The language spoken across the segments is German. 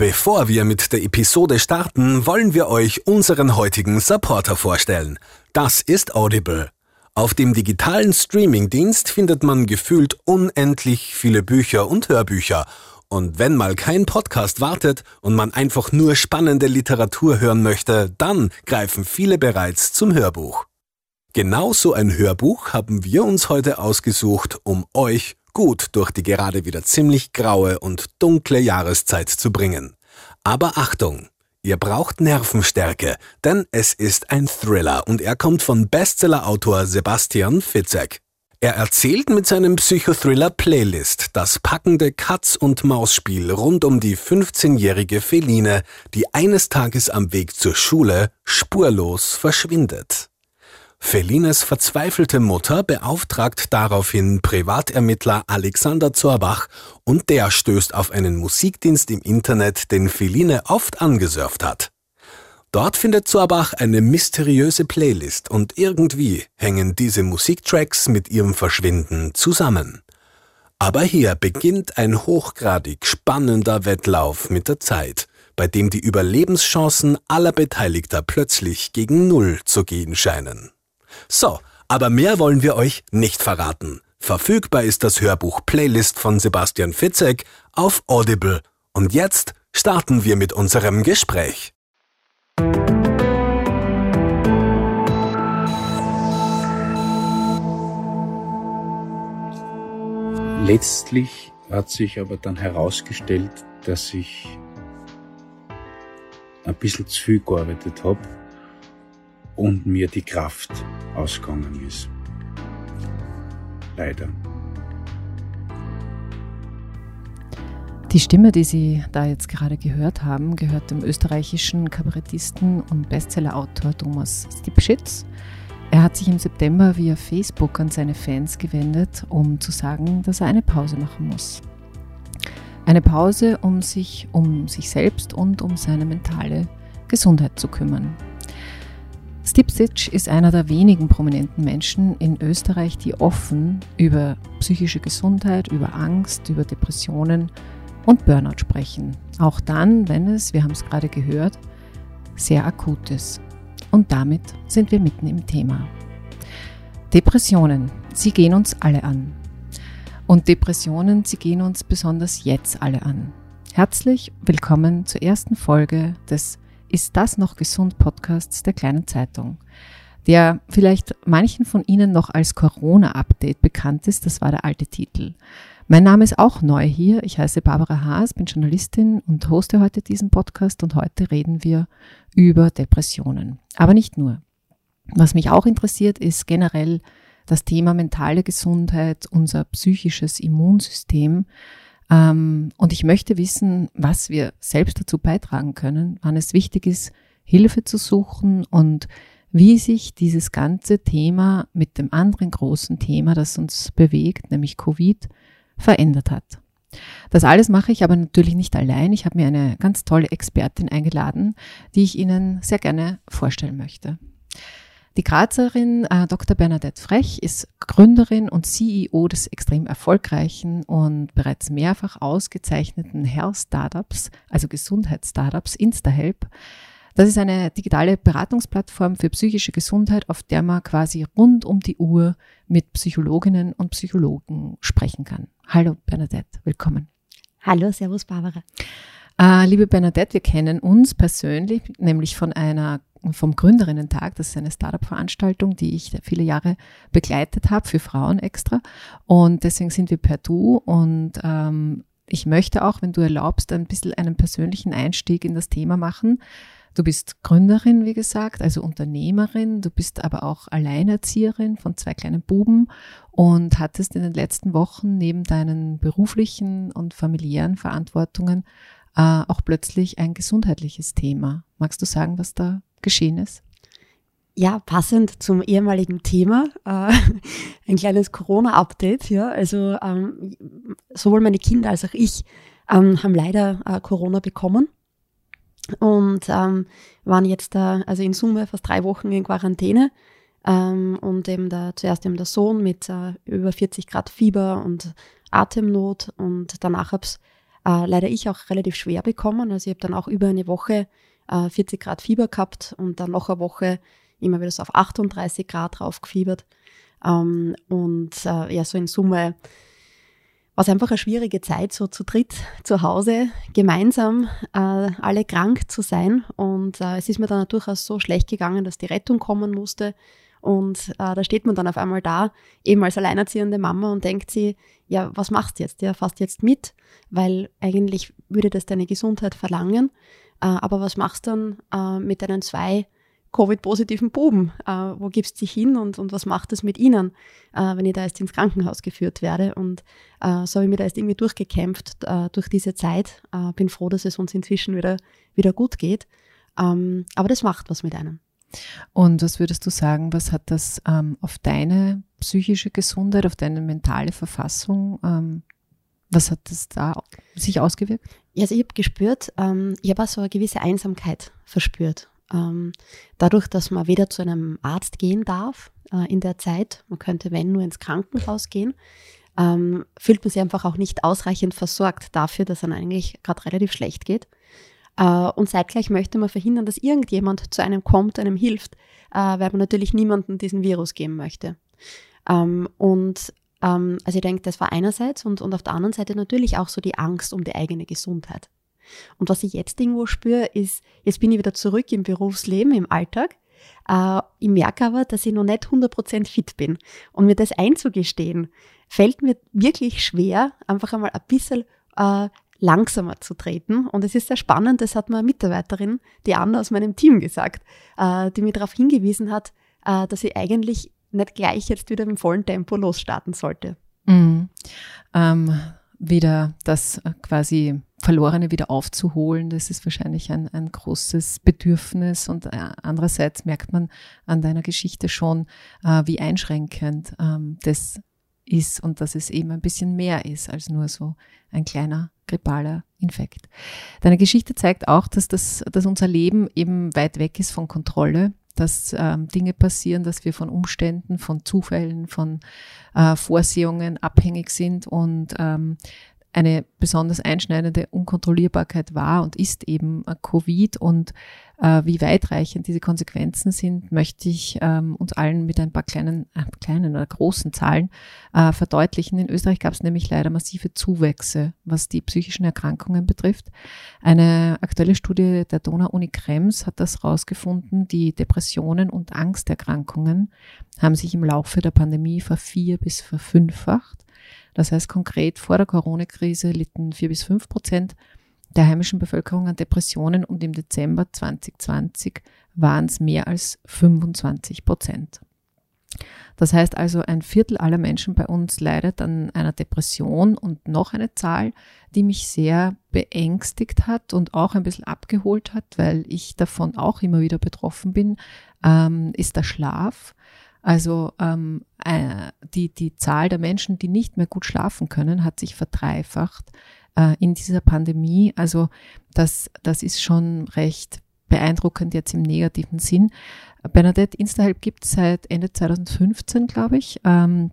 Bevor wir mit der Episode starten, wollen wir euch unseren heutigen Supporter vorstellen. Das ist Audible. Auf dem digitalen Streamingdienst findet man gefühlt unendlich viele Bücher und Hörbücher. Und wenn mal kein Podcast wartet und man einfach nur spannende Literatur hören möchte, dann greifen viele bereits zum Hörbuch. Genau so ein Hörbuch haben wir uns heute ausgesucht, um euch gut durch die gerade wieder ziemlich graue und dunkle Jahreszeit zu bringen. Aber Achtung! Ihr braucht Nervenstärke, denn es ist ein Thriller und er kommt von Bestsellerautor Sebastian Fitzek. Er erzählt mit seinem Psychothriller Playlist das packende Katz- und Maus-Spiel rund um die 15-jährige Feline, die eines Tages am Weg zur Schule spurlos verschwindet. Felines verzweifelte Mutter beauftragt daraufhin Privatermittler Alexander Zorbach und der stößt auf einen Musikdienst im Internet, den Feline oft angesurft hat. Dort findet Zorbach eine mysteriöse Playlist und irgendwie hängen diese Musiktracks mit ihrem Verschwinden zusammen. Aber hier beginnt ein hochgradig spannender Wettlauf mit der Zeit, bei dem die Überlebenschancen aller Beteiligter plötzlich gegen Null zu gehen scheinen. So, aber mehr wollen wir euch nicht verraten. Verfügbar ist das Hörbuch Playlist von Sebastian Fitzek auf Audible. Und jetzt starten wir mit unserem Gespräch. Letztlich hat sich aber dann herausgestellt, dass ich ein bisschen zu viel gearbeitet habe und mir die Kraft ausgegangen ist. Leider. Die Stimme, die Sie da jetzt gerade gehört haben, gehört dem österreichischen Kabarettisten und Bestsellerautor Thomas Stipschitz. Er hat sich im September via Facebook an seine Fans gewendet, um zu sagen, dass er eine Pause machen muss. Eine Pause, um sich um sich selbst und um seine mentale Gesundheit zu kümmern. Stipsic ist einer der wenigen prominenten Menschen in Österreich, die offen über psychische Gesundheit, über Angst, über Depressionen und Burnout sprechen. Auch dann, wenn es, wir haben es gerade gehört, sehr akut ist. Und damit sind wir mitten im Thema. Depressionen, sie gehen uns alle an. Und Depressionen, sie gehen uns besonders jetzt alle an. Herzlich willkommen zur ersten Folge des ist das noch gesund Podcasts der kleinen Zeitung, der vielleicht manchen von Ihnen noch als Corona-Update bekannt ist. Das war der alte Titel. Mein Name ist auch neu hier. Ich heiße Barbara Haas, bin Journalistin und hoste heute diesen Podcast und heute reden wir über Depressionen. Aber nicht nur. Was mich auch interessiert, ist generell das Thema mentale Gesundheit, unser psychisches Immunsystem, ähm, und ich möchte wissen, was wir selbst dazu beitragen können, wann es wichtig ist, Hilfe zu suchen und wie sich dieses ganze Thema mit dem anderen großen Thema, das uns bewegt, nämlich Covid, verändert hat. Das alles mache ich aber natürlich nicht allein. Ich habe mir eine ganz tolle Expertin eingeladen, die ich Ihnen sehr gerne vorstellen möchte. Die Grazerin äh, Dr. Bernadette Frech ist Gründerin und CEO des extrem erfolgreichen und bereits mehrfach ausgezeichneten Health Startups, also Gesundheitsstartups InstaHelp. Das ist eine digitale Beratungsplattform für psychische Gesundheit, auf der man quasi rund um die Uhr mit Psychologinnen und Psychologen sprechen kann. Hallo Bernadette, willkommen. Hallo, Servus Barbara. Äh, liebe Bernadette, wir kennen uns persönlich, nämlich von einer vom Gründerinnen-Tag. Das ist eine Startup-Veranstaltung, die ich viele Jahre begleitet habe, für Frauen extra. Und deswegen sind wir per Du. Und ähm, ich möchte auch, wenn du erlaubst, ein bisschen einen persönlichen Einstieg in das Thema machen. Du bist Gründerin, wie gesagt, also Unternehmerin. Du bist aber auch Alleinerzieherin von zwei kleinen Buben und hattest in den letzten Wochen neben deinen beruflichen und familiären Verantwortungen äh, auch plötzlich ein gesundheitliches Thema. Magst du sagen, was da geschehen ist? Ja, passend zum ehemaligen Thema, äh, ein kleines Corona-Update. Ja, also ähm, sowohl meine Kinder als auch ich ähm, haben leider äh, Corona bekommen und ähm, waren jetzt da, also in Summe fast drei Wochen in Quarantäne. Ähm, und eben der, zuerst eben der Sohn mit äh, über 40 Grad Fieber und Atemnot und danach habe äh, leider ich auch relativ schwer bekommen. Also ich habe dann auch über eine Woche äh, 40 Grad Fieber gehabt und dann noch eine Woche immer wieder so auf 38 Grad drauf gefiebert. Ähm, und äh, ja, so in Summe war es einfach eine schwierige Zeit, so zu dritt zu Hause gemeinsam äh, alle krank zu sein. Und äh, es ist mir dann durchaus so schlecht gegangen, dass die Rettung kommen musste. Und äh, da steht man dann auf einmal da, eben als alleinerziehende Mama und denkt sie, ja, was machst du jetzt? Ja, fast jetzt mit, weil eigentlich würde das deine Gesundheit verlangen. Äh, aber was machst du dann äh, mit deinen zwei Covid-positiven Buben? Äh, wo gibst du dich hin und, und was macht das mit ihnen, äh, wenn ich da erst ins Krankenhaus geführt werde? Und äh, so habe ich mir da erst irgendwie durchgekämpft durch diese Zeit. Bin froh, dass es uns inzwischen wieder, wieder gut geht. Ähm, aber das macht was mit einem. Und was würdest du sagen, was hat das ähm, auf deine psychische Gesundheit, auf deine mentale Verfassung, ähm, was hat das da sich ausgewirkt? Ja, also ich habe gespürt, ähm, ich habe auch so eine gewisse Einsamkeit verspürt. Ähm, dadurch, dass man weder zu einem Arzt gehen darf äh, in der Zeit, man könnte, wenn, nur ins Krankenhaus gehen, ähm, fühlt man sich einfach auch nicht ausreichend versorgt dafür, dass einem eigentlich gerade relativ schlecht geht. Äh, und zeitgleich möchte man verhindern, dass irgendjemand zu einem kommt, einem hilft, äh, weil man natürlich niemandem diesen Virus geben möchte. Ähm, und ähm, also ich denke, das war einerseits und, und auf der anderen Seite natürlich auch so die Angst um die eigene Gesundheit. Und was ich jetzt irgendwo spüre, ist, jetzt bin ich wieder zurück im Berufsleben, im Alltag. Äh, ich merke aber, dass ich noch nicht 100% fit bin. Und mir das einzugestehen, fällt mir wirklich schwer, einfach einmal ein bisschen äh, langsamer zu treten. Und es ist sehr spannend, das hat mir eine Mitarbeiterin, die Anna aus meinem Team gesagt, äh, die mir darauf hingewiesen hat, äh, dass ich eigentlich nicht gleich jetzt wieder im vollen Tempo losstarten sollte. Mhm. Ähm, wieder das äh, quasi Verlorene wieder aufzuholen, das ist wahrscheinlich ein, ein großes Bedürfnis. Und andererseits merkt man an deiner Geschichte schon, äh, wie einschränkend ähm, das ist und dass es eben ein bisschen mehr ist als nur so ein kleiner grippaler Infekt. Deine Geschichte zeigt auch, dass, das, dass unser Leben eben weit weg ist von Kontrolle, dass ähm, Dinge passieren, dass wir von Umständen, von Zufällen, von äh, Vorsehungen abhängig sind und ähm, eine besonders einschneidende Unkontrollierbarkeit war und ist eben äh, Covid und äh, wie weitreichend diese Konsequenzen sind, möchte ich ähm, uns allen mit ein paar kleinen, äh, kleinen oder großen Zahlen äh, verdeutlichen. In Österreich gab es nämlich leider massive Zuwächse, was die psychischen Erkrankungen betrifft. Eine aktuelle Studie der Donau-Uni Krems hat das herausgefunden, die Depressionen und Angsterkrankungen haben sich im Laufe der Pandemie vervier- bis verfünffacht. Das heißt konkret, vor der Corona-Krise litten vier bis fünf Prozent der heimischen Bevölkerung an Depressionen und im Dezember 2020 waren es mehr als 25 Prozent. Das heißt also, ein Viertel aller Menschen bei uns leidet an einer Depression und noch eine Zahl, die mich sehr beängstigt hat und auch ein bisschen abgeholt hat, weil ich davon auch immer wieder betroffen bin, ähm, ist der Schlaf. Also ähm, äh, die, die Zahl der Menschen, die nicht mehr gut schlafen können, hat sich verdreifacht äh, in dieser Pandemie. Also das, das ist schon recht beeindruckend jetzt im negativen Sinn. Bernadette Instahelp gibt es seit Ende 2015, glaube ich. Ähm,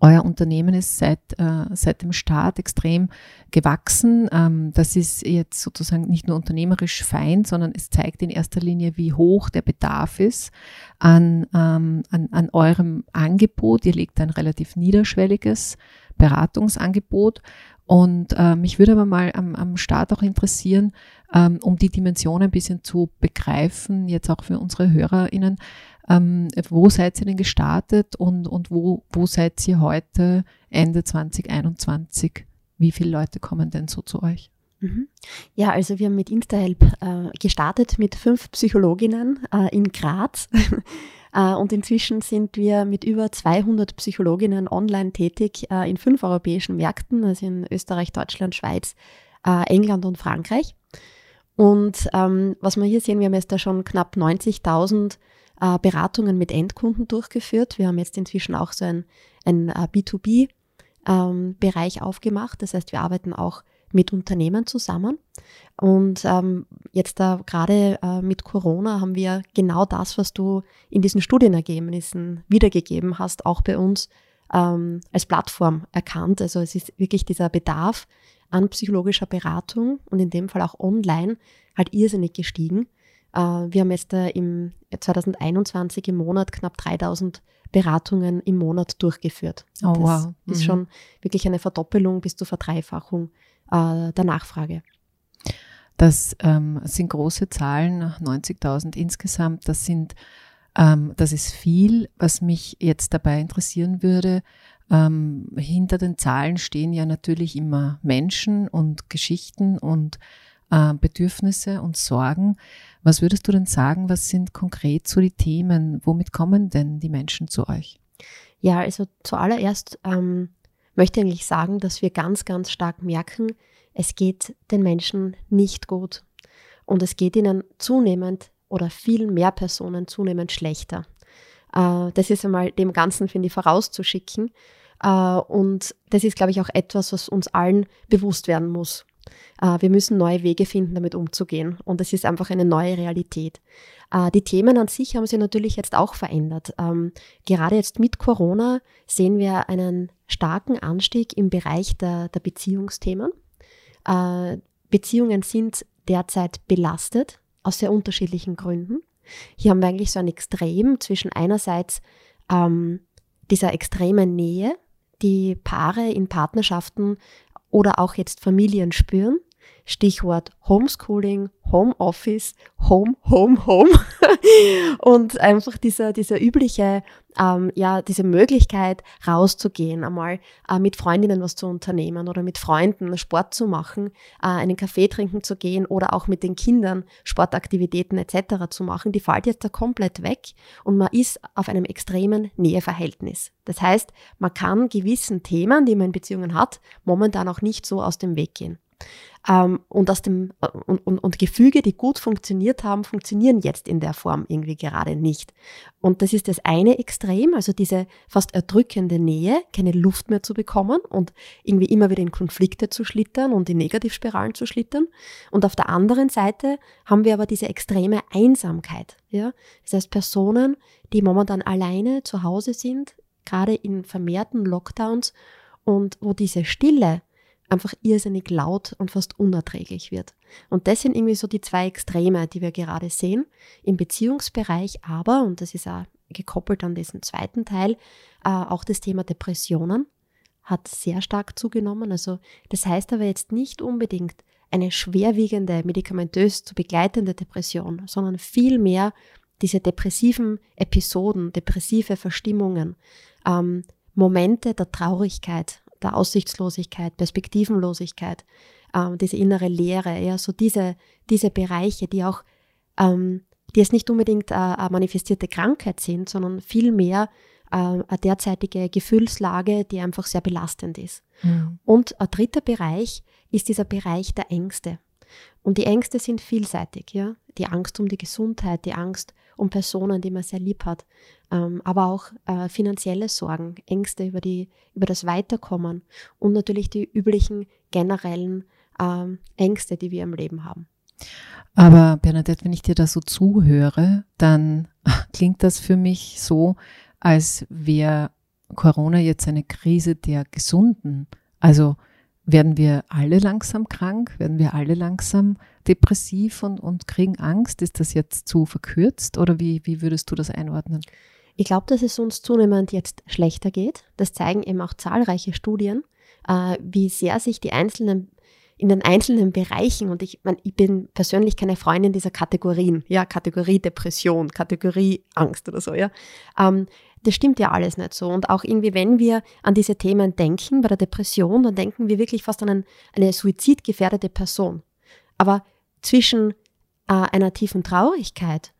euer Unternehmen ist seit, äh, seit dem Start extrem gewachsen. Ähm, das ist jetzt sozusagen nicht nur unternehmerisch fein, sondern es zeigt in erster Linie, wie hoch der Bedarf ist an, ähm, an, an eurem Angebot. Ihr legt ein relativ niederschwelliges Beratungsangebot. Und äh, mich würde aber mal am, am Start auch interessieren, ähm, um die Dimension ein bisschen zu begreifen, jetzt auch für unsere HörerInnen, ähm, wo seid ihr denn gestartet und, und wo, wo seid ihr heute Ende 2021? Wie viele Leute kommen denn so zu euch? Mhm. Ja, also wir haben mit InstaHelp äh, gestartet mit fünf Psychologinnen äh, in Graz. äh, und inzwischen sind wir mit über 200 Psychologinnen online tätig äh, in fünf europäischen Märkten, also in Österreich, Deutschland, Schweiz, äh, England und Frankreich. Und ähm, was wir hier sehen, wir haben jetzt da schon knapp 90.000 äh, Beratungen mit Endkunden durchgeführt. Wir haben jetzt inzwischen auch so ein, ein äh, B2B-Bereich ähm, aufgemacht. Das heißt, wir arbeiten auch mit Unternehmen zusammen. Und ähm, jetzt da gerade äh, mit Corona haben wir genau das, was du in diesen Studienergebnissen wiedergegeben hast, auch bei uns ähm, als Plattform erkannt. Also es ist wirklich dieser Bedarf an psychologischer Beratung und in dem Fall auch online halt irrsinnig gestiegen. Äh, wir haben jetzt im 2021 im Monat knapp 3000 Beratungen im Monat durchgeführt. Oh, das wow. ist Mhm. schon wirklich eine Verdoppelung bis zur Verdreifachung äh, der Nachfrage. Das ähm, sind große Zahlen, 90.000 insgesamt. Das sind, ähm, das ist viel. Was mich jetzt dabei interessieren würde, ähm, hinter den Zahlen stehen ja natürlich immer Menschen und Geschichten und äh, Bedürfnisse und Sorgen. Was würdest du denn sagen? Was sind konkret so die Themen? Womit kommen denn die Menschen zu euch? Ja, also zuallererst ähm, möchte ich eigentlich sagen, dass wir ganz, ganz stark merken, es geht den Menschen nicht gut. Und es geht ihnen zunehmend oder viel mehr Personen zunehmend schlechter. Äh, das ist einmal dem Ganzen, finde ich, vorauszuschicken. Äh, und das ist, glaube ich, auch etwas, was uns allen bewusst werden muss. Äh, wir müssen neue Wege finden, damit umzugehen. Und es ist einfach eine neue Realität. Äh, die Themen an sich haben sich natürlich jetzt auch verändert. Ähm, gerade jetzt mit Corona sehen wir einen starken Anstieg im Bereich der, der Beziehungsthemen. Äh, Beziehungen sind derzeit belastet aus sehr unterschiedlichen Gründen. Hier haben wir eigentlich so ein Extrem zwischen einerseits ähm, dieser extremen Nähe, die Paare in Partnerschaften oder auch jetzt Familien spüren. Stichwort Homeschooling, Homeoffice, Home, Home, Home. und einfach dieser, dieser übliche, ähm, ja, diese Möglichkeit rauszugehen, einmal äh, mit Freundinnen was zu unternehmen oder mit Freunden Sport zu machen, äh, einen Kaffee trinken zu gehen oder auch mit den Kindern Sportaktivitäten etc. zu machen, die fällt jetzt da komplett weg und man ist auf einem extremen Näheverhältnis. Das heißt, man kann gewissen Themen, die man in Beziehungen hat, momentan auch nicht so aus dem Weg gehen. Ähm, und, aus dem, und, und, und Gefüge, die gut funktioniert haben, funktionieren jetzt in der Form irgendwie gerade nicht. Und das ist das eine Extrem, also diese fast erdrückende Nähe, keine Luft mehr zu bekommen und irgendwie immer wieder in Konflikte zu schlittern und in Negativspiralen zu schlittern. Und auf der anderen Seite haben wir aber diese extreme Einsamkeit. Ja? Das heißt, Personen, die momentan alleine zu Hause sind, gerade in vermehrten Lockdowns und wo diese Stille einfach irrsinnig laut und fast unerträglich wird. Und das sind irgendwie so die zwei Extreme, die wir gerade sehen. Im Beziehungsbereich aber, und das ist auch gekoppelt an diesen zweiten Teil, äh, auch das Thema Depressionen hat sehr stark zugenommen. Also das heißt aber jetzt nicht unbedingt eine schwerwiegende, medikamentös zu begleitende Depression, sondern vielmehr diese depressiven Episoden, depressive Verstimmungen, ähm, Momente der Traurigkeit, der Aussichtslosigkeit, Perspektivenlosigkeit, ähm, diese innere Leere, ja, so diese, diese Bereiche, die auch, ähm, die jetzt nicht unbedingt äh, eine manifestierte Krankheit sind, sondern vielmehr äh, eine derzeitige Gefühlslage, die einfach sehr belastend ist. Mhm. Und ein dritter Bereich ist dieser Bereich der Ängste. Und die Ängste sind vielseitig, ja. Die Angst um die Gesundheit, die Angst um Personen, die man sehr lieb hat, ähm, aber auch äh, finanzielle Sorgen, Ängste über, die, über das Weiterkommen und natürlich die üblichen generellen ähm, Ängste, die wir im Leben haben. Aber Bernadette, wenn ich dir da so zuhöre, dann klingt das für mich so, als wäre Corona jetzt eine Krise der Gesunden. Also werden wir alle langsam krank? Werden wir alle langsam depressiv und, und kriegen Angst? Ist das jetzt zu verkürzt oder wie, wie würdest du das einordnen? Ich glaube, dass es uns zunehmend jetzt schlechter geht. Das zeigen eben auch zahlreiche Studien, äh, wie sehr sich die einzelnen in den einzelnen Bereichen, und ich, mein, ich bin persönlich keine Freundin dieser Kategorien, ja, Kategorie Depression, Kategorie Angst oder so, ja. Ähm, das stimmt ja alles nicht so. Und auch irgendwie, wenn wir an diese Themen denken, bei der Depression, dann denken wir wirklich fast an einen, eine suizidgefährdete Person. Aber zwischen äh, einer tiefen Traurigkeit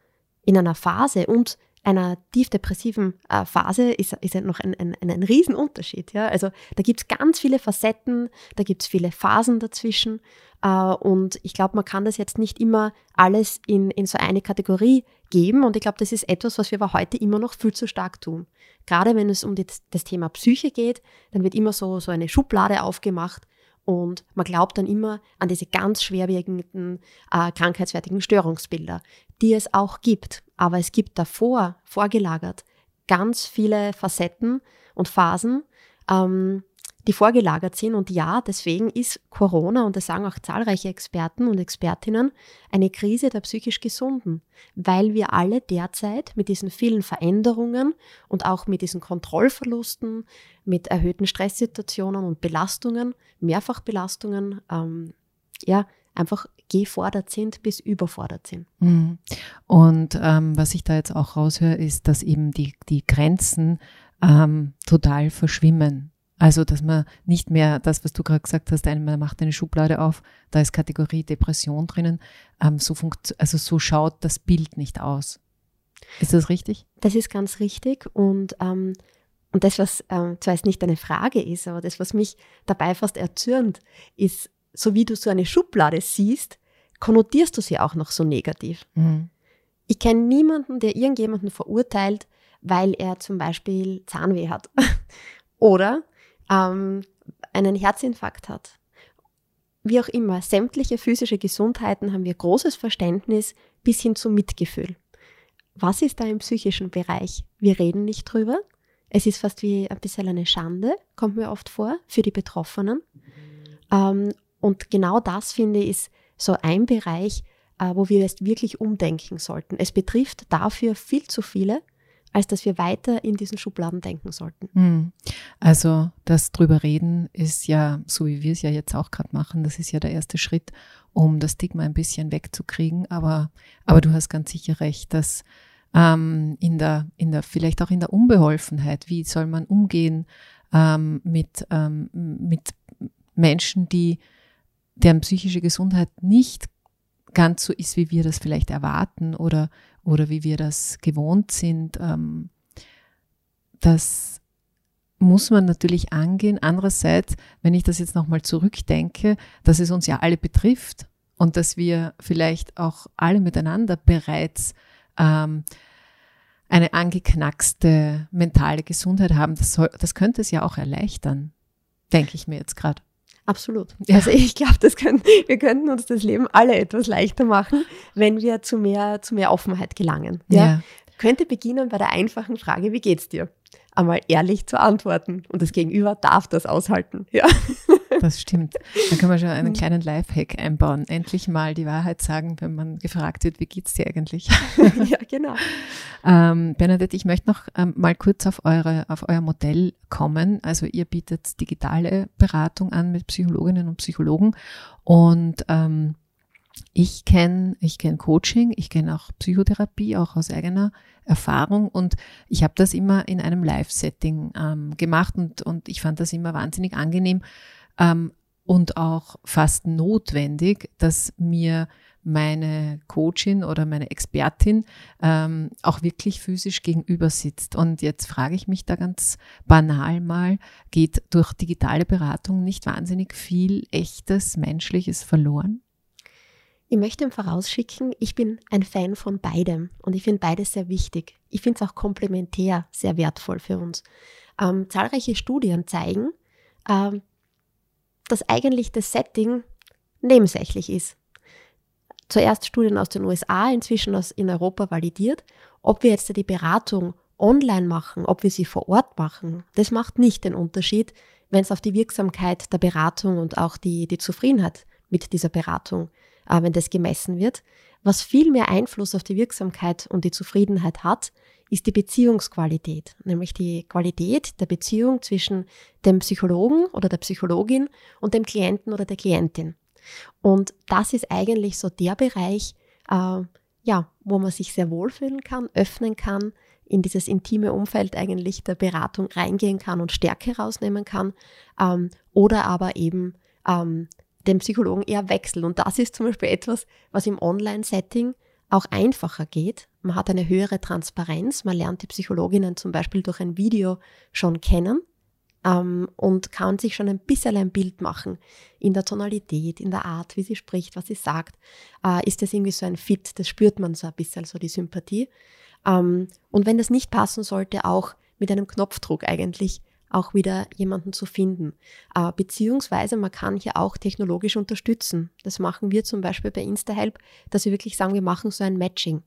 in einer Phase und einer tiefdepressiven äh, Phase ist, ist ja noch ein, ein, ein, ein Riesenunterschied. Ja? Also da gibt es ganz viele Facetten, da gibt es viele Phasen dazwischen. Äh, und ich glaube, man kann das jetzt nicht immer alles in, in so eine Kategorie geben. Und ich glaube, das ist etwas, was wir aber heute immer noch viel zu stark tun. Gerade wenn es um die, das Thema Psyche geht, dann wird immer so, so eine Schublade aufgemacht. Und man glaubt dann immer an diese ganz schwerwiegenden äh, krankheitswertigen Störungsbilder, die es auch gibt. Aber es gibt davor, vorgelagert, ganz viele Facetten und Phasen, ähm, die vorgelagert sind. Und ja, deswegen ist Corona, und das sagen auch zahlreiche Experten und Expertinnen, eine Krise der psychisch Gesunden, weil wir alle derzeit mit diesen vielen Veränderungen und auch mit diesen Kontrollverlusten, mit erhöhten Stresssituationen und Belastungen, Mehrfachbelastungen, ähm, ja, einfach gefordert sind bis überfordert sind. Mhm. Und ähm, was ich da jetzt auch raushöre, ist, dass eben die, die Grenzen ähm, total verschwimmen. Also, dass man nicht mehr das, was du gerade gesagt hast, man macht eine Schublade auf, da ist Kategorie Depression drinnen. Ähm, so funkt, also so schaut das Bild nicht aus. Ist das richtig? Das ist ganz richtig. Und, ähm, und das, was ähm, zwar jetzt nicht eine Frage ist, aber das, was mich dabei fast erzürnt, ist, so wie du so eine Schublade siehst, konnotierst du sie auch noch so negativ. Mhm. Ich kenne niemanden, der irgendjemanden verurteilt, weil er zum Beispiel Zahnweh hat oder ähm, einen Herzinfarkt hat. Wie auch immer, sämtliche physische Gesundheiten haben wir großes Verständnis bis hin zum Mitgefühl. Was ist da im psychischen Bereich? Wir reden nicht drüber. Es ist fast wie ein bisschen eine Schande, kommt mir oft vor, für die Betroffenen. Ähm, und genau das, finde ich, ist so ein Bereich, äh, wo wir jetzt wirklich umdenken sollten. Es betrifft dafür viel zu viele als dass wir weiter in diesen Schubladen denken sollten. Hm. Also das drüber reden ist ja, so wie wir es ja jetzt auch gerade machen, das ist ja der erste Schritt, um das Stigma ein bisschen wegzukriegen. Aber, aber du hast ganz sicher recht, dass ähm, in der, in der, vielleicht auch in der Unbeholfenheit, wie soll man umgehen ähm, mit, ähm, mit Menschen, die deren psychische Gesundheit nicht ganz so ist, wie wir das vielleicht erwarten oder, oder wie wir das gewohnt sind. Ähm, das muss man natürlich angehen. Andererseits, wenn ich das jetzt nochmal zurückdenke, dass es uns ja alle betrifft und dass wir vielleicht auch alle miteinander bereits ähm, eine angeknackste mentale Gesundheit haben, das, soll, das könnte es ja auch erleichtern, denke ich mir jetzt gerade. Absolut. Ja. Also ich glaube, das können, wir könnten uns das Leben alle etwas leichter machen, wenn wir zu mehr, zu mehr Offenheit gelangen. Ja? ja. Könnte beginnen bei der einfachen Frage, wie geht's dir? Einmal ehrlich zu antworten und das Gegenüber darf das aushalten. Ja. Das stimmt. Dann können wir schon einen kleinen Lifehack einbauen. Endlich mal die Wahrheit sagen, wenn man gefragt wird, wie geht's dir eigentlich? Ja, genau. Ähm, Bernadette, ich möchte noch ähm, mal kurz auf, eure, auf euer Modell kommen. Also ihr bietet digitale Beratung an mit Psychologinnen und Psychologen und ähm, ich kenne ich kenn Coaching, ich kenne auch Psychotherapie, auch aus eigener Erfahrung und ich habe das immer in einem Live-Setting ähm, gemacht und, und ich fand das immer wahnsinnig angenehm ähm, und auch fast notwendig, dass mir meine Coachin oder meine Expertin ähm, auch wirklich physisch gegenüber sitzt. Und jetzt frage ich mich da ganz banal mal, geht durch digitale Beratung nicht wahnsinnig viel echtes Menschliches verloren? Ich möchte vorausschicken, ich bin ein Fan von beidem und ich finde beides sehr wichtig. Ich finde es auch komplementär sehr wertvoll für uns. Ähm, zahlreiche Studien zeigen, ähm, dass eigentlich das Setting nebensächlich ist. Zuerst Studien aus den USA, inzwischen aus in Europa validiert. Ob wir jetzt die Beratung online machen, ob wir sie vor Ort machen, das macht nicht den Unterschied, wenn es auf die Wirksamkeit der Beratung und auch die, die Zufriedenheit mit dieser Beratung äh, wenn das gemessen wird. Was viel mehr Einfluss auf die Wirksamkeit und die Zufriedenheit hat, ist die Beziehungsqualität, nämlich die Qualität der Beziehung zwischen dem Psychologen oder der Psychologin und dem Klienten oder der Klientin. Und das ist eigentlich so der Bereich, äh, ja, wo man sich sehr wohlfühlen kann, öffnen kann, in dieses intime Umfeld eigentlich der Beratung reingehen kann und Stärke rausnehmen kann, ähm, oder aber eben ähm, den Psychologen eher wechseln. Und das ist zum Beispiel etwas, was im Online-Setting auch einfacher geht. Man hat eine höhere Transparenz. Man lernt die Psychologinnen zum Beispiel durch ein Video schon kennen ähm, und kann sich schon ein bisschen ein Bild machen in der Tonalität, in der Art, wie sie spricht, was sie sagt. Äh, ist das irgendwie so ein Fit? Das spürt man so ein bisschen, so die Sympathie. Ähm, und wenn das nicht passen sollte, auch mit einem Knopfdruck eigentlich auch wieder jemanden zu finden. Beziehungsweise man kann hier auch technologisch unterstützen. Das machen wir zum Beispiel bei InstaHelp, dass wir wirklich sagen, wir machen so ein Matching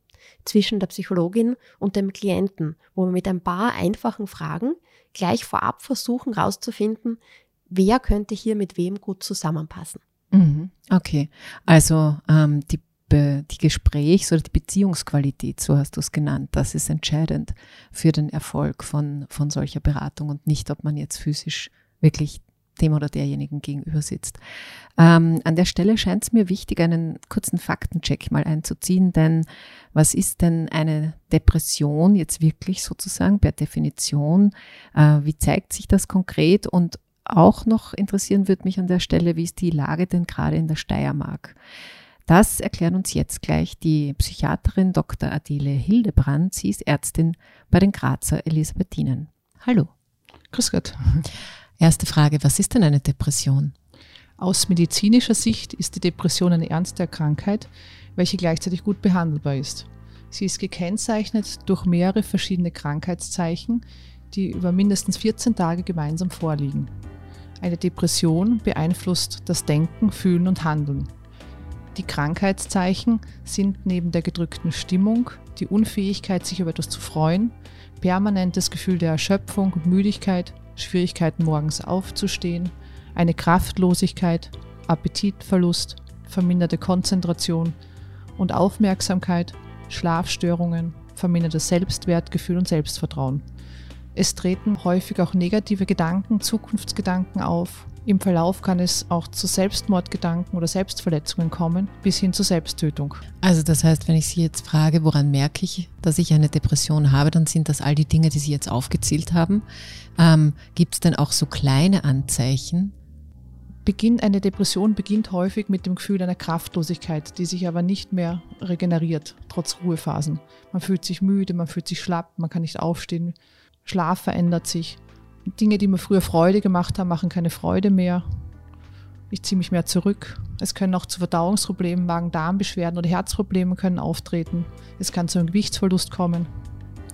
zwischen der Psychologin und dem Klienten, wo wir mit ein paar einfachen Fragen gleich vorab versuchen herauszufinden, wer könnte hier mit wem gut zusammenpassen. Mhm. Okay, also ähm, die, die Gesprächs- oder die Beziehungsqualität, so hast du es genannt, das ist entscheidend für den Erfolg von, von solcher Beratung und nicht, ob man jetzt physisch wirklich dem oder derjenigen gegenüber sitzt. Ähm, an der Stelle scheint es mir wichtig, einen kurzen Faktencheck mal einzuziehen, denn was ist denn eine Depression jetzt wirklich sozusagen per Definition? Äh, wie zeigt sich das konkret? Und auch noch interessieren würde mich an der Stelle, wie ist die Lage denn gerade in der Steiermark? Das erklären uns jetzt gleich die Psychiaterin Dr. Adele Hildebrand. Sie ist Ärztin bei den Grazer Elisabethinen. Hallo. Grüß Gott. Erste Frage, was ist denn eine Depression? Aus medizinischer Sicht ist die Depression eine ernste Krankheit, welche gleichzeitig gut behandelbar ist. Sie ist gekennzeichnet durch mehrere verschiedene Krankheitszeichen, die über mindestens 14 Tage gemeinsam vorliegen. Eine Depression beeinflusst das Denken, Fühlen und Handeln. Die Krankheitszeichen sind neben der gedrückten Stimmung die Unfähigkeit, sich über etwas zu freuen, permanentes Gefühl der Erschöpfung und Müdigkeit, Schwierigkeiten morgens aufzustehen, eine Kraftlosigkeit, Appetitverlust, verminderte Konzentration und Aufmerksamkeit, Schlafstörungen, vermindertes Selbstwertgefühl und Selbstvertrauen. Es treten häufig auch negative Gedanken, Zukunftsgedanken auf. Im Verlauf kann es auch zu Selbstmordgedanken oder Selbstverletzungen kommen, bis hin zur Selbsttötung. Also das heißt, wenn ich Sie jetzt frage, woran merke ich, dass ich eine Depression habe, dann sind das all die Dinge, die Sie jetzt aufgezählt haben. Ähm, Gibt es denn auch so kleine Anzeichen? Beginn, eine Depression beginnt häufig mit dem Gefühl einer Kraftlosigkeit, die sich aber nicht mehr regeneriert, trotz Ruhephasen. Man fühlt sich müde, man fühlt sich schlapp, man kann nicht aufstehen, Schlaf verändert sich. Dinge, die mir früher Freude gemacht haben, machen keine Freude mehr. Ich ziehe mich mehr zurück. Es können auch zu Verdauungsproblemen, Magen-Darm-Beschwerden oder Herzproblemen können auftreten. Es kann zu einem Gewichtsverlust kommen.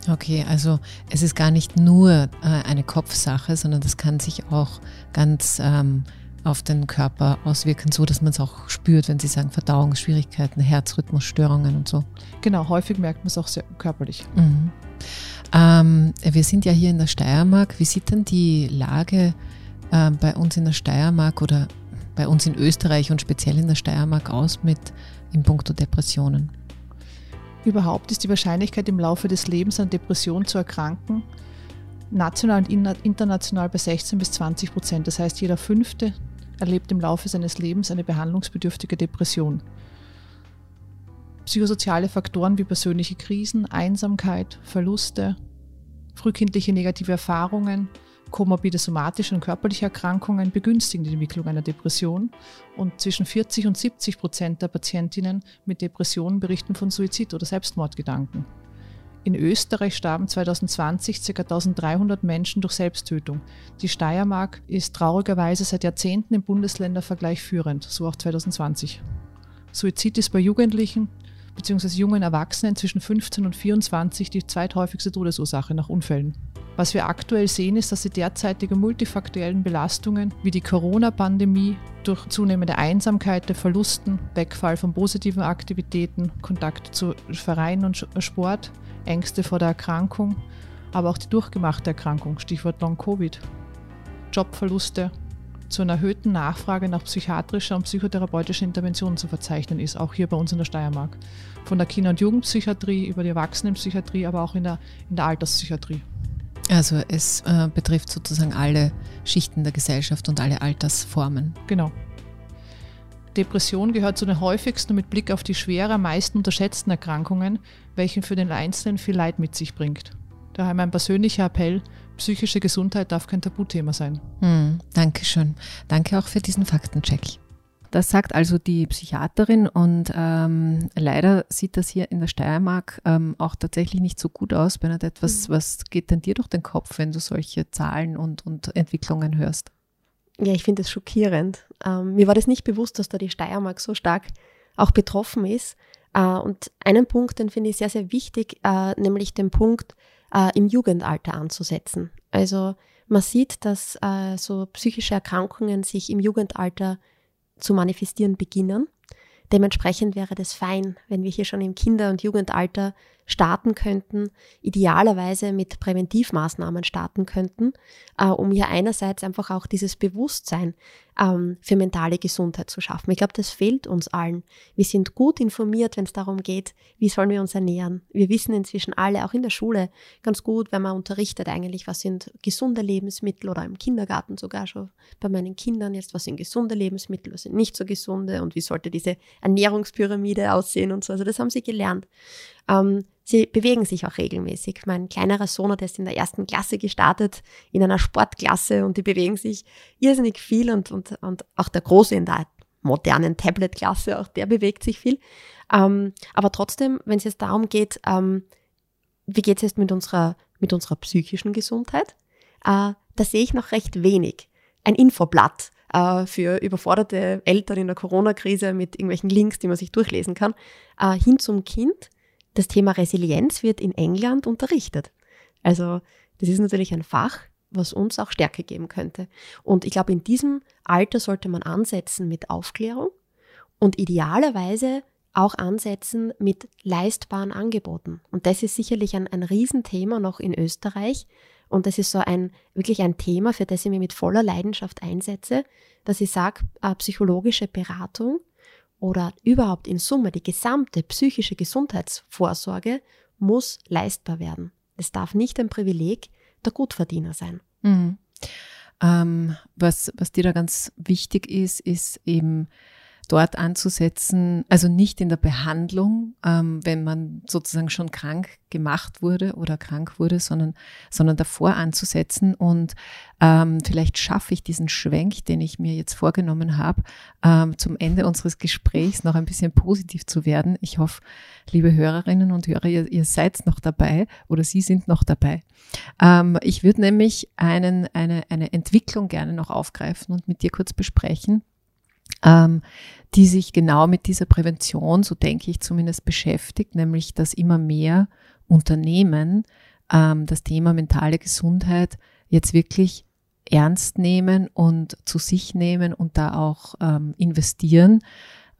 Okay, also es ist gar nicht nur äh, eine Kopfsache, sondern das kann sich auch ganz ähm, auf den Körper auswirken, so dass man es auch spürt, wenn Sie sagen Verdauungsschwierigkeiten, Herzrhythmusstörungen und so. Genau, häufig merkt man es auch sehr körperlich. Mhm. Ähm, wir sind ja hier in der Steiermark. Wie sieht denn die Lage äh, bei uns in der Steiermark oder bei uns in Österreich und speziell in der Steiermark aus mit in puncto Depressionen? Überhaupt ist die Wahrscheinlichkeit im Laufe des Lebens an Depression zu erkranken national und international bei 16 bis 20 Prozent. Das heißt, jeder Fünfte erlebt im Laufe seines Lebens eine behandlungsbedürftige Depression. Psychosoziale Faktoren wie persönliche Krisen, Einsamkeit, Verluste, frühkindliche negative Erfahrungen, komorbide somatische und körperliche Erkrankungen begünstigen die Entwicklung einer Depression und zwischen 40 und 70 Prozent der Patientinnen mit Depressionen berichten von Suizid- oder Selbstmordgedanken. In Österreich starben 2020 ca. 1300 Menschen durch Selbsttötung. Die Steiermark ist traurigerweise seit Jahrzehnten im Bundesländervergleich führend, so auch 2020. Suizid ist bei Jugendlichen bzw. jungen Erwachsenen zwischen 15 und 24 die zweithäufigste Todesursache nach Unfällen. Was wir aktuell sehen, ist, dass die derzeitigen multifaktoriellen Belastungen wie die Corona-Pandemie durch zunehmende Einsamkeit, der Verlusten, Wegfall von positiven Aktivitäten, Kontakt zu Vereinen und Sport, Ängste vor der Erkrankung, aber auch die durchgemachte Erkrankung, Stichwort Long-Covid, Jobverluste, zu einer erhöhten Nachfrage nach psychiatrischer und psychotherapeutischer Intervention zu verzeichnen ist, auch hier bei uns in der Steiermark. Von der Kinder- und Jugendpsychiatrie über die Erwachsenenpsychiatrie, aber auch in der, in der Alterspsychiatrie. Also es äh, betrifft sozusagen alle Schichten der Gesellschaft und alle Altersformen. Genau. Depression gehört zu den häufigsten mit Blick auf die schwerer, meisten unterschätzten Erkrankungen, welche für den Einzelnen viel Leid mit sich bringt. Daher mein persönlicher Appell, psychische Gesundheit darf kein Tabuthema sein. Hm, Dankeschön. Danke auch für diesen Faktencheck. Das sagt also die Psychiaterin und ähm, leider sieht das hier in der Steiermark ähm, auch tatsächlich nicht so gut aus. Bernadette, was, mhm. was geht denn dir durch den Kopf, wenn du solche Zahlen und, und Entwicklungen hörst? Ja, ich finde es schockierend. Ähm, mir war das nicht bewusst, dass da die Steiermark so stark auch betroffen ist. Äh, und einen Punkt, den finde ich sehr, sehr wichtig, äh, nämlich den Punkt, äh, im Jugendalter anzusetzen. Also man sieht, dass äh, so psychische Erkrankungen sich im Jugendalter zu manifestieren beginnen. Dementsprechend wäre das fein, wenn wir hier schon im Kinder- und Jugendalter starten könnten, idealerweise mit Präventivmaßnahmen starten könnten, äh, um hier einerseits einfach auch dieses Bewusstsein ähm, für mentale Gesundheit zu schaffen. Ich glaube, das fehlt uns allen. Wir sind gut informiert, wenn es darum geht, wie sollen wir uns ernähren. Wir wissen inzwischen alle, auch in der Schule, ganz gut, wenn man unterrichtet eigentlich, was sind gesunde Lebensmittel oder im Kindergarten sogar schon bei meinen Kindern jetzt, was sind gesunde Lebensmittel, was sind nicht so gesunde und wie sollte diese Ernährungspyramide aussehen und so. Also das haben sie gelernt. Ähm, sie bewegen sich auch regelmäßig. Mein kleinerer Sohn, der ist in der ersten Klasse gestartet, in einer Sportklasse und die bewegen sich irrsinnig viel und, und, und auch der Große in der modernen Tablet-Klasse, auch der bewegt sich viel. Ähm, aber trotzdem, wenn es jetzt darum geht, ähm, wie geht es jetzt mit unserer, mit unserer psychischen Gesundheit, äh, da sehe ich noch recht wenig. Ein Infoblatt äh, für überforderte Eltern in der Corona-Krise mit irgendwelchen Links, die man sich durchlesen kann, äh, hin zum Kind das Thema Resilienz wird in England unterrichtet. Also das ist natürlich ein Fach, was uns auch Stärke geben könnte. Und ich glaube, in diesem Alter sollte man ansetzen mit Aufklärung und idealerweise auch ansetzen mit leistbaren Angeboten. Und das ist sicherlich ein, ein Riesenthema noch in Österreich. Und das ist so ein, wirklich ein Thema, für das ich mich mit voller Leidenschaft einsetze, dass ich sage, äh, psychologische Beratung oder überhaupt in Summe die gesamte psychische Gesundheitsvorsorge muss leistbar werden. Es darf nicht ein Privileg der Gutverdiener sein. Mhm. Ähm, was, was dir da ganz wichtig ist, ist eben dort anzusetzen, also nicht in der Behandlung, ähm, wenn man sozusagen schon krank gemacht wurde oder krank wurde, sondern, sondern davor anzusetzen. Und ähm, vielleicht schaffe ich diesen Schwenk, den ich mir jetzt vorgenommen habe, ähm, zum Ende unseres Gesprächs noch ein bisschen positiv zu werden. Ich hoffe, liebe Hörerinnen und Hörer, ihr, ihr seid noch dabei oder Sie sind noch dabei. Ähm, ich würde nämlich einen, eine, eine Entwicklung gerne noch aufgreifen und mit dir kurz besprechen ähm, die sich genau mit dieser Prävention, so denke ich zumindest, beschäftigt, nämlich dass immer mehr Unternehmen ähm, das Thema mentale Gesundheit jetzt wirklich ernst nehmen und zu sich nehmen und da auch ähm, investieren.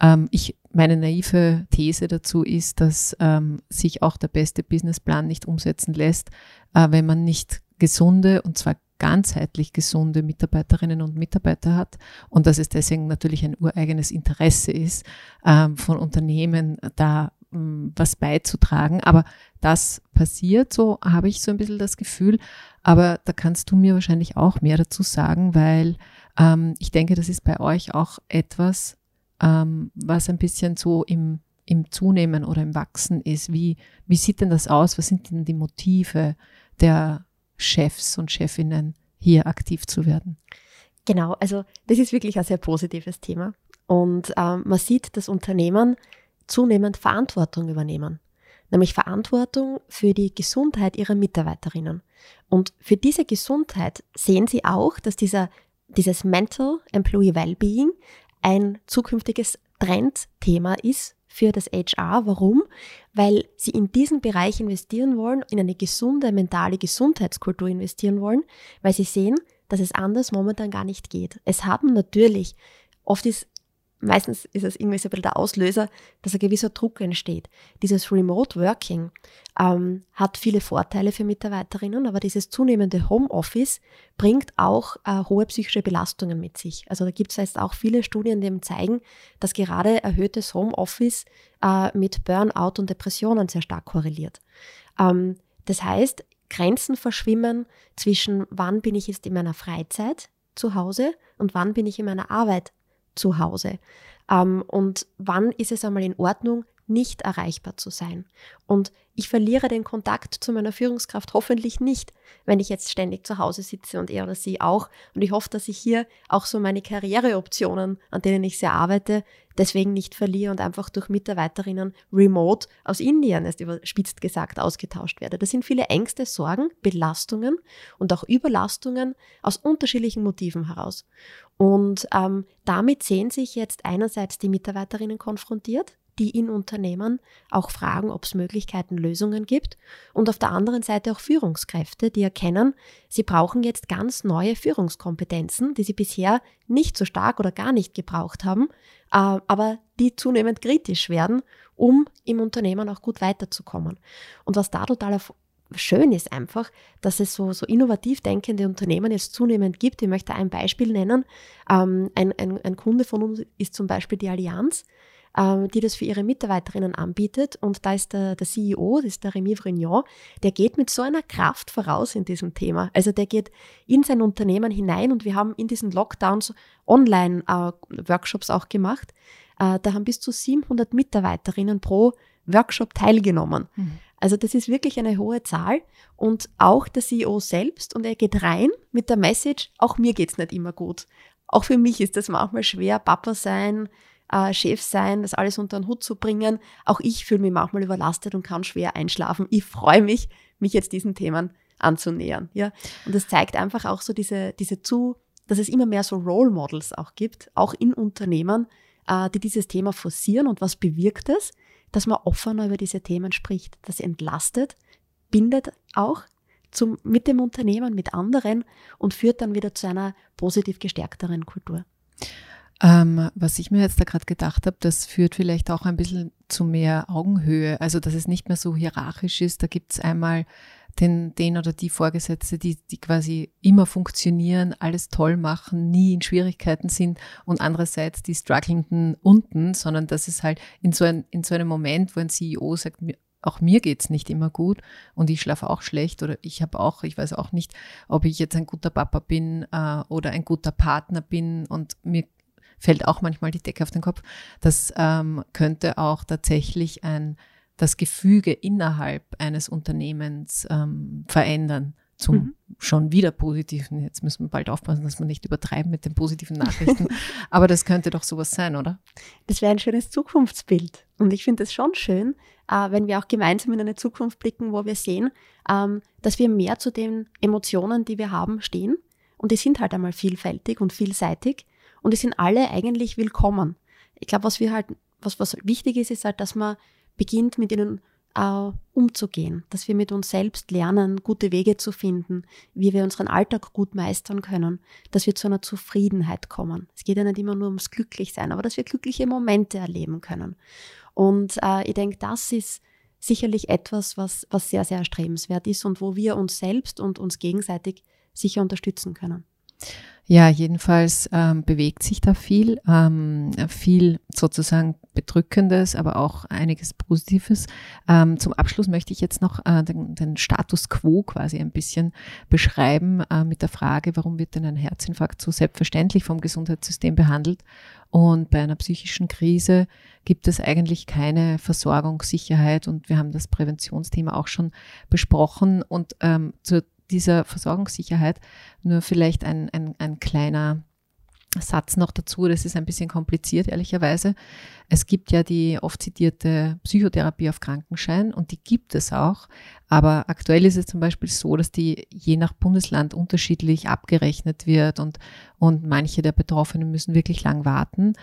Ähm, ich, meine naive These dazu ist, dass ähm, sich auch der beste Businessplan nicht umsetzen lässt, äh, wenn man nicht gesunde und zwar ganzheitlich gesunde Mitarbeiterinnen und Mitarbeiter hat und dass es deswegen natürlich ein ureigenes Interesse ist, ähm, von Unternehmen da ähm, was beizutragen. Aber das passiert, so habe ich so ein bisschen das Gefühl. Aber da kannst du mir wahrscheinlich auch mehr dazu sagen, weil ähm, ich denke, das ist bei euch auch etwas, ähm, was ein bisschen so im, im Zunehmen oder im Wachsen ist. Wie, wie sieht denn das aus? Was sind denn die Motive der Chefs und Chefinnen hier aktiv zu werden? Genau, also das ist wirklich ein sehr positives Thema. Und ähm, man sieht, dass Unternehmen zunehmend Verantwortung übernehmen, nämlich Verantwortung für die Gesundheit ihrer Mitarbeiterinnen. Und für diese Gesundheit sehen sie auch, dass dieser, dieses Mental Employee Wellbeing ein zukünftiges Trendthema ist für das HR. Warum? Weil sie in diesen Bereich investieren wollen, in eine gesunde mentale Gesundheitskultur investieren wollen, weil sie sehen, dass es anders momentan gar nicht geht. Es haben natürlich, oft ist meistens ist es irgendwie so ein bisschen der Auslöser, dass ein gewisser Druck entsteht. Dieses Remote Working ähm, hat viele Vorteile für Mitarbeiterinnen, aber dieses zunehmende Homeoffice bringt auch äh, hohe psychische Belastungen mit sich. Also da gibt es jetzt auch viele Studien, die zeigen, dass gerade erhöhtes Homeoffice äh, mit Burnout und Depressionen sehr stark korreliert. Ähm, das heißt, Grenzen verschwimmen zwischen wann bin ich jetzt in meiner Freizeit zu Hause und wann bin ich in meiner Arbeit zu Hause. Ähm, und wann ist es einmal in Ordnung, nicht erreichbar zu sein. Und ich verliere den Kontakt zu meiner Führungskraft hoffentlich nicht, wenn ich jetzt ständig zu Hause sitze und er oder sie auch. Und ich hoffe, dass ich hier auch so meine Karriereoptionen, an denen ich sehr arbeite, deswegen nicht verliere und einfach durch Mitarbeiterinnen remote aus Indien, ist überspitzt gesagt, ausgetauscht werde. Das sind viele Ängste, Sorgen, Belastungen und auch Überlastungen aus unterschiedlichen Motiven heraus. Und ähm, damit sehen sich jetzt einerseits die Mitarbeiterinnen konfrontiert, die in Unternehmen auch fragen, ob es Möglichkeiten, Lösungen gibt. Und auf der anderen Seite auch Führungskräfte, die erkennen, sie brauchen jetzt ganz neue Führungskompetenzen, die sie bisher nicht so stark oder gar nicht gebraucht haben, äh, aber die zunehmend kritisch werden, um im Unternehmen auch gut weiterzukommen. Und was da total schön ist einfach, dass es so, so innovativ denkende Unternehmen jetzt zunehmend gibt. Ich möchte ein Beispiel nennen. Ähm, ein, ein, ein Kunde von uns ist zum Beispiel die Allianz. Ähm, die das für ihre Mitarbeiterinnen anbietet. Und da ist der, der CEO, das ist der Remy Vrignon, der geht mit so einer Kraft voraus in diesem Thema. Also der geht in sein Unternehmen hinein und wir haben in diesen Lockdowns Online-Workshops auch gemacht. Äh, da haben bis zu 700 Mitarbeiterinnen pro Workshop teilgenommen. Mhm. Also das ist wirklich eine hohe Zahl und auch der CEO selbst und er geht rein mit der Message, auch mir geht's nicht immer gut. Auch für mich ist das manchmal schwer, Papa sein, äh, Chef sein, das alles unter den Hut zu bringen. Auch ich fühle mich manchmal überlastet und kann schwer einschlafen. Ich freue mich, mich jetzt diesen Themen anzunähern. Ja? Und das zeigt einfach auch so diese, diese zu, dass es immer mehr so Role Models auch gibt, auch in Unternehmen, äh, die dieses Thema forcieren. Und was bewirkt es? Dass man offener über diese Themen spricht. Das entlastet, bindet auch zum, mit dem Unternehmen, mit anderen und führt dann wieder zu einer positiv gestärkteren Kultur. Ähm, was ich mir jetzt da gerade gedacht habe, das führt vielleicht auch ein bisschen zu mehr Augenhöhe, also dass es nicht mehr so hierarchisch ist. Da gibt es einmal den, den oder die Vorgesetzte, die, die quasi immer funktionieren, alles toll machen, nie in Schwierigkeiten sind und andererseits die strugglenden unten, sondern dass es halt in so, ein, in so einem Moment, wo ein CEO sagt, auch mir geht's nicht immer gut und ich schlafe auch schlecht oder ich habe auch, ich weiß auch nicht, ob ich jetzt ein guter Papa bin äh, oder ein guter Partner bin und mir fällt auch manchmal die Decke auf den Kopf. Das ähm, könnte auch tatsächlich ein, das Gefüge innerhalb eines Unternehmens ähm, verändern zum mhm. schon wieder positiven. Jetzt müssen wir bald aufpassen, dass wir nicht übertreiben mit den positiven Nachrichten. Aber das könnte doch sowas sein, oder? Das wäre ein schönes Zukunftsbild. Und ich finde es schon schön, äh, wenn wir auch gemeinsam in eine Zukunft blicken, wo wir sehen, ähm, dass wir mehr zu den Emotionen, die wir haben, stehen. Und die sind halt einmal vielfältig und vielseitig. Und die sind alle eigentlich willkommen. Ich glaube, was wir halt, was, was wichtig ist, ist halt, dass man beginnt, mit ihnen äh, umzugehen, dass wir mit uns selbst lernen, gute Wege zu finden, wie wir unseren Alltag gut meistern können, dass wir zu einer Zufriedenheit kommen. Es geht ja nicht immer nur ums Glücklichsein, aber dass wir glückliche Momente erleben können. Und äh, ich denke, das ist sicherlich etwas, was, was sehr, sehr erstrebenswert ist und wo wir uns selbst und uns gegenseitig sicher unterstützen können. Ja, jedenfalls ähm, bewegt sich da viel, ähm, viel sozusagen Bedrückendes, aber auch einiges Positives. Ähm, zum Abschluss möchte ich jetzt noch äh, den, den, Status quo quasi ein bisschen beschreiben äh, mit der Frage, warum wird denn ein Herzinfarkt so selbstverständlich vom Gesundheitssystem behandelt und bei einer psychischen Krise gibt es eigentlich keine Versorgungssicherheit und wir haben das Präventionsthema auch schon besprochen und ähm, zur dieser Versorgungssicherheit. Nur vielleicht ein, ein, ein kleiner Satz noch dazu, das ist ein bisschen kompliziert, ehrlicherweise. Es gibt ja die oft zitierte Psychotherapie auf Krankenschein und die gibt es auch. Aber aktuell ist es zum Beispiel so, dass die je nach Bundesland unterschiedlich abgerechnet wird und, und manche der Betroffenen müssen wirklich lang warten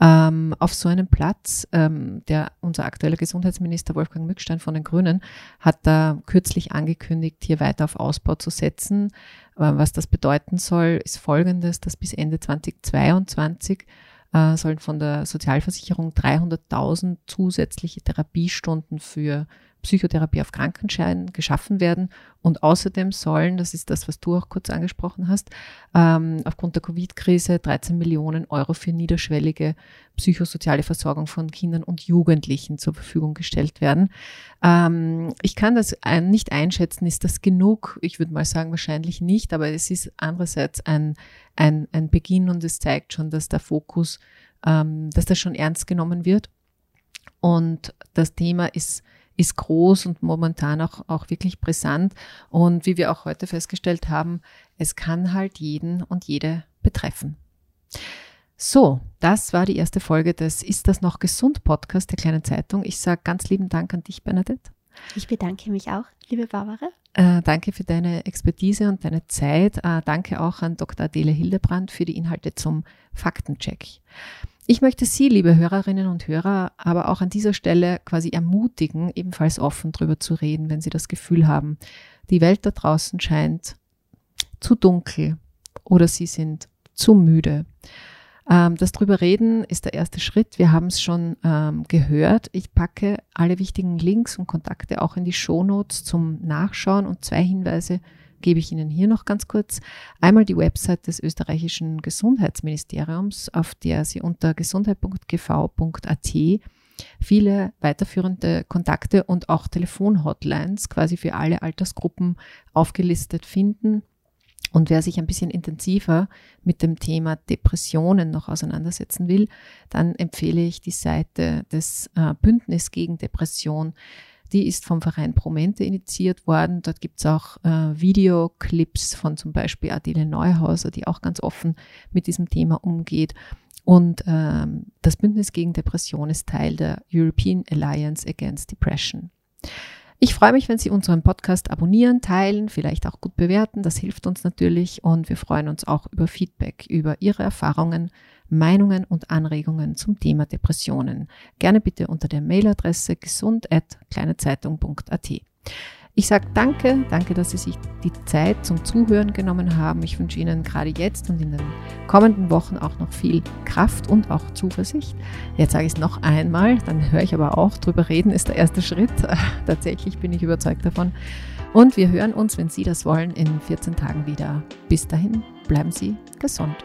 ähm, auf so einem Platz. Ähm, der, unser aktueller Gesundheitsminister Wolfgang Mückstein von den Grünen hat da kürzlich angekündigt, hier weiter auf Ausbau zu setzen. Äh, was das bedeuten soll, ist folgendes, dass bis Ende 2022 äh, sollen von der Sozialversicherung 300.000 zusätzliche Therapiestunden für Psychotherapie auf Krankenschein geschaffen werden. Und außerdem sollen, das ist das, was du auch kurz angesprochen hast, ähm, aufgrund der Covid-Krise 13 Millionen Euro für niederschwellige psychosoziale Versorgung von Kindern und Jugendlichen zur Verfügung gestellt werden. Ähm, ich kann das nicht einschätzen, ist das genug? Ich würde mal sagen, wahrscheinlich nicht, aber es ist andererseits ein, ein, ein Beginn und es zeigt schon, dass der Fokus, ähm, dass das schon ernst genommen wird. Und das Thema ist ist groß und momentan auch, auch wirklich brisant. Und wie wir auch heute festgestellt haben, es kann halt jeden und jede betreffen. So, das war die erste Folge des Ist das noch gesund Podcast der kleinen Zeitung. Ich sage ganz lieben Dank an dich, Bernadette. Ich bedanke mich auch, liebe Barbara. Äh, danke für deine Expertise und deine Zeit. Äh, danke auch an Dr. Adele Hildebrand für die Inhalte zum Faktencheck. Ich möchte Sie, liebe Hörerinnen und Hörer, aber auch an dieser Stelle quasi ermutigen, ebenfalls offen drüber zu reden, wenn Sie das Gefühl haben, die Welt da draußen scheint zu dunkel oder Sie sind zu müde. Ähm, das drüber reden ist der erste Schritt. Wir haben es schon ähm, gehört. Ich packe alle wichtigen Links und Kontakte auch in die Shownotes zum Nachschauen und zwei Hinweise gebe ich Ihnen hier noch ganz kurz. Einmal die Website des österreichischen Gesundheitsministeriums, auf der Sie unter gesundheit.gv.at viele weiterführende Kontakte und auch Telefonhotlines quasi für alle Altersgruppen aufgelistet finden. Und wer sich ein bisschen intensiver mit dem Thema Depressionen noch auseinandersetzen will, dann empfehle ich die Seite des äh, Bündnis gegen Depression die ist vom Verein Promente initiiert worden. Dort gibt es auch äh, Videoclips von zum Beispiel Adele Neuhauser, die auch ganz offen mit diesem Thema umgeht. Und ähm, das Bündnis gegen Depression ist Teil der European Alliance Against Depression. Ich freue mich, wenn Sie unseren Podcast abonnieren, teilen, vielleicht auch gut bewerten. Das hilft uns natürlich und wir freuen uns auch über Feedback, über Ihre Erfahrungen Meinungen und Anregungen zum Thema Depressionen. Gerne bitte unter der Mailadresse gesund.kleinezeitung.at. Ich sage danke, danke, dass Sie sich die Zeit zum Zuhören genommen haben. Ich wünsche Ihnen gerade jetzt und in den kommenden Wochen auch noch viel Kraft und auch Zuversicht. Jetzt sage ich es noch einmal, dann höre ich aber auch, drüber reden ist der erste Schritt. Tatsächlich bin ich überzeugt davon. Und wir hören uns, wenn Sie das wollen, in 14 Tagen wieder. Bis dahin, bleiben Sie gesund.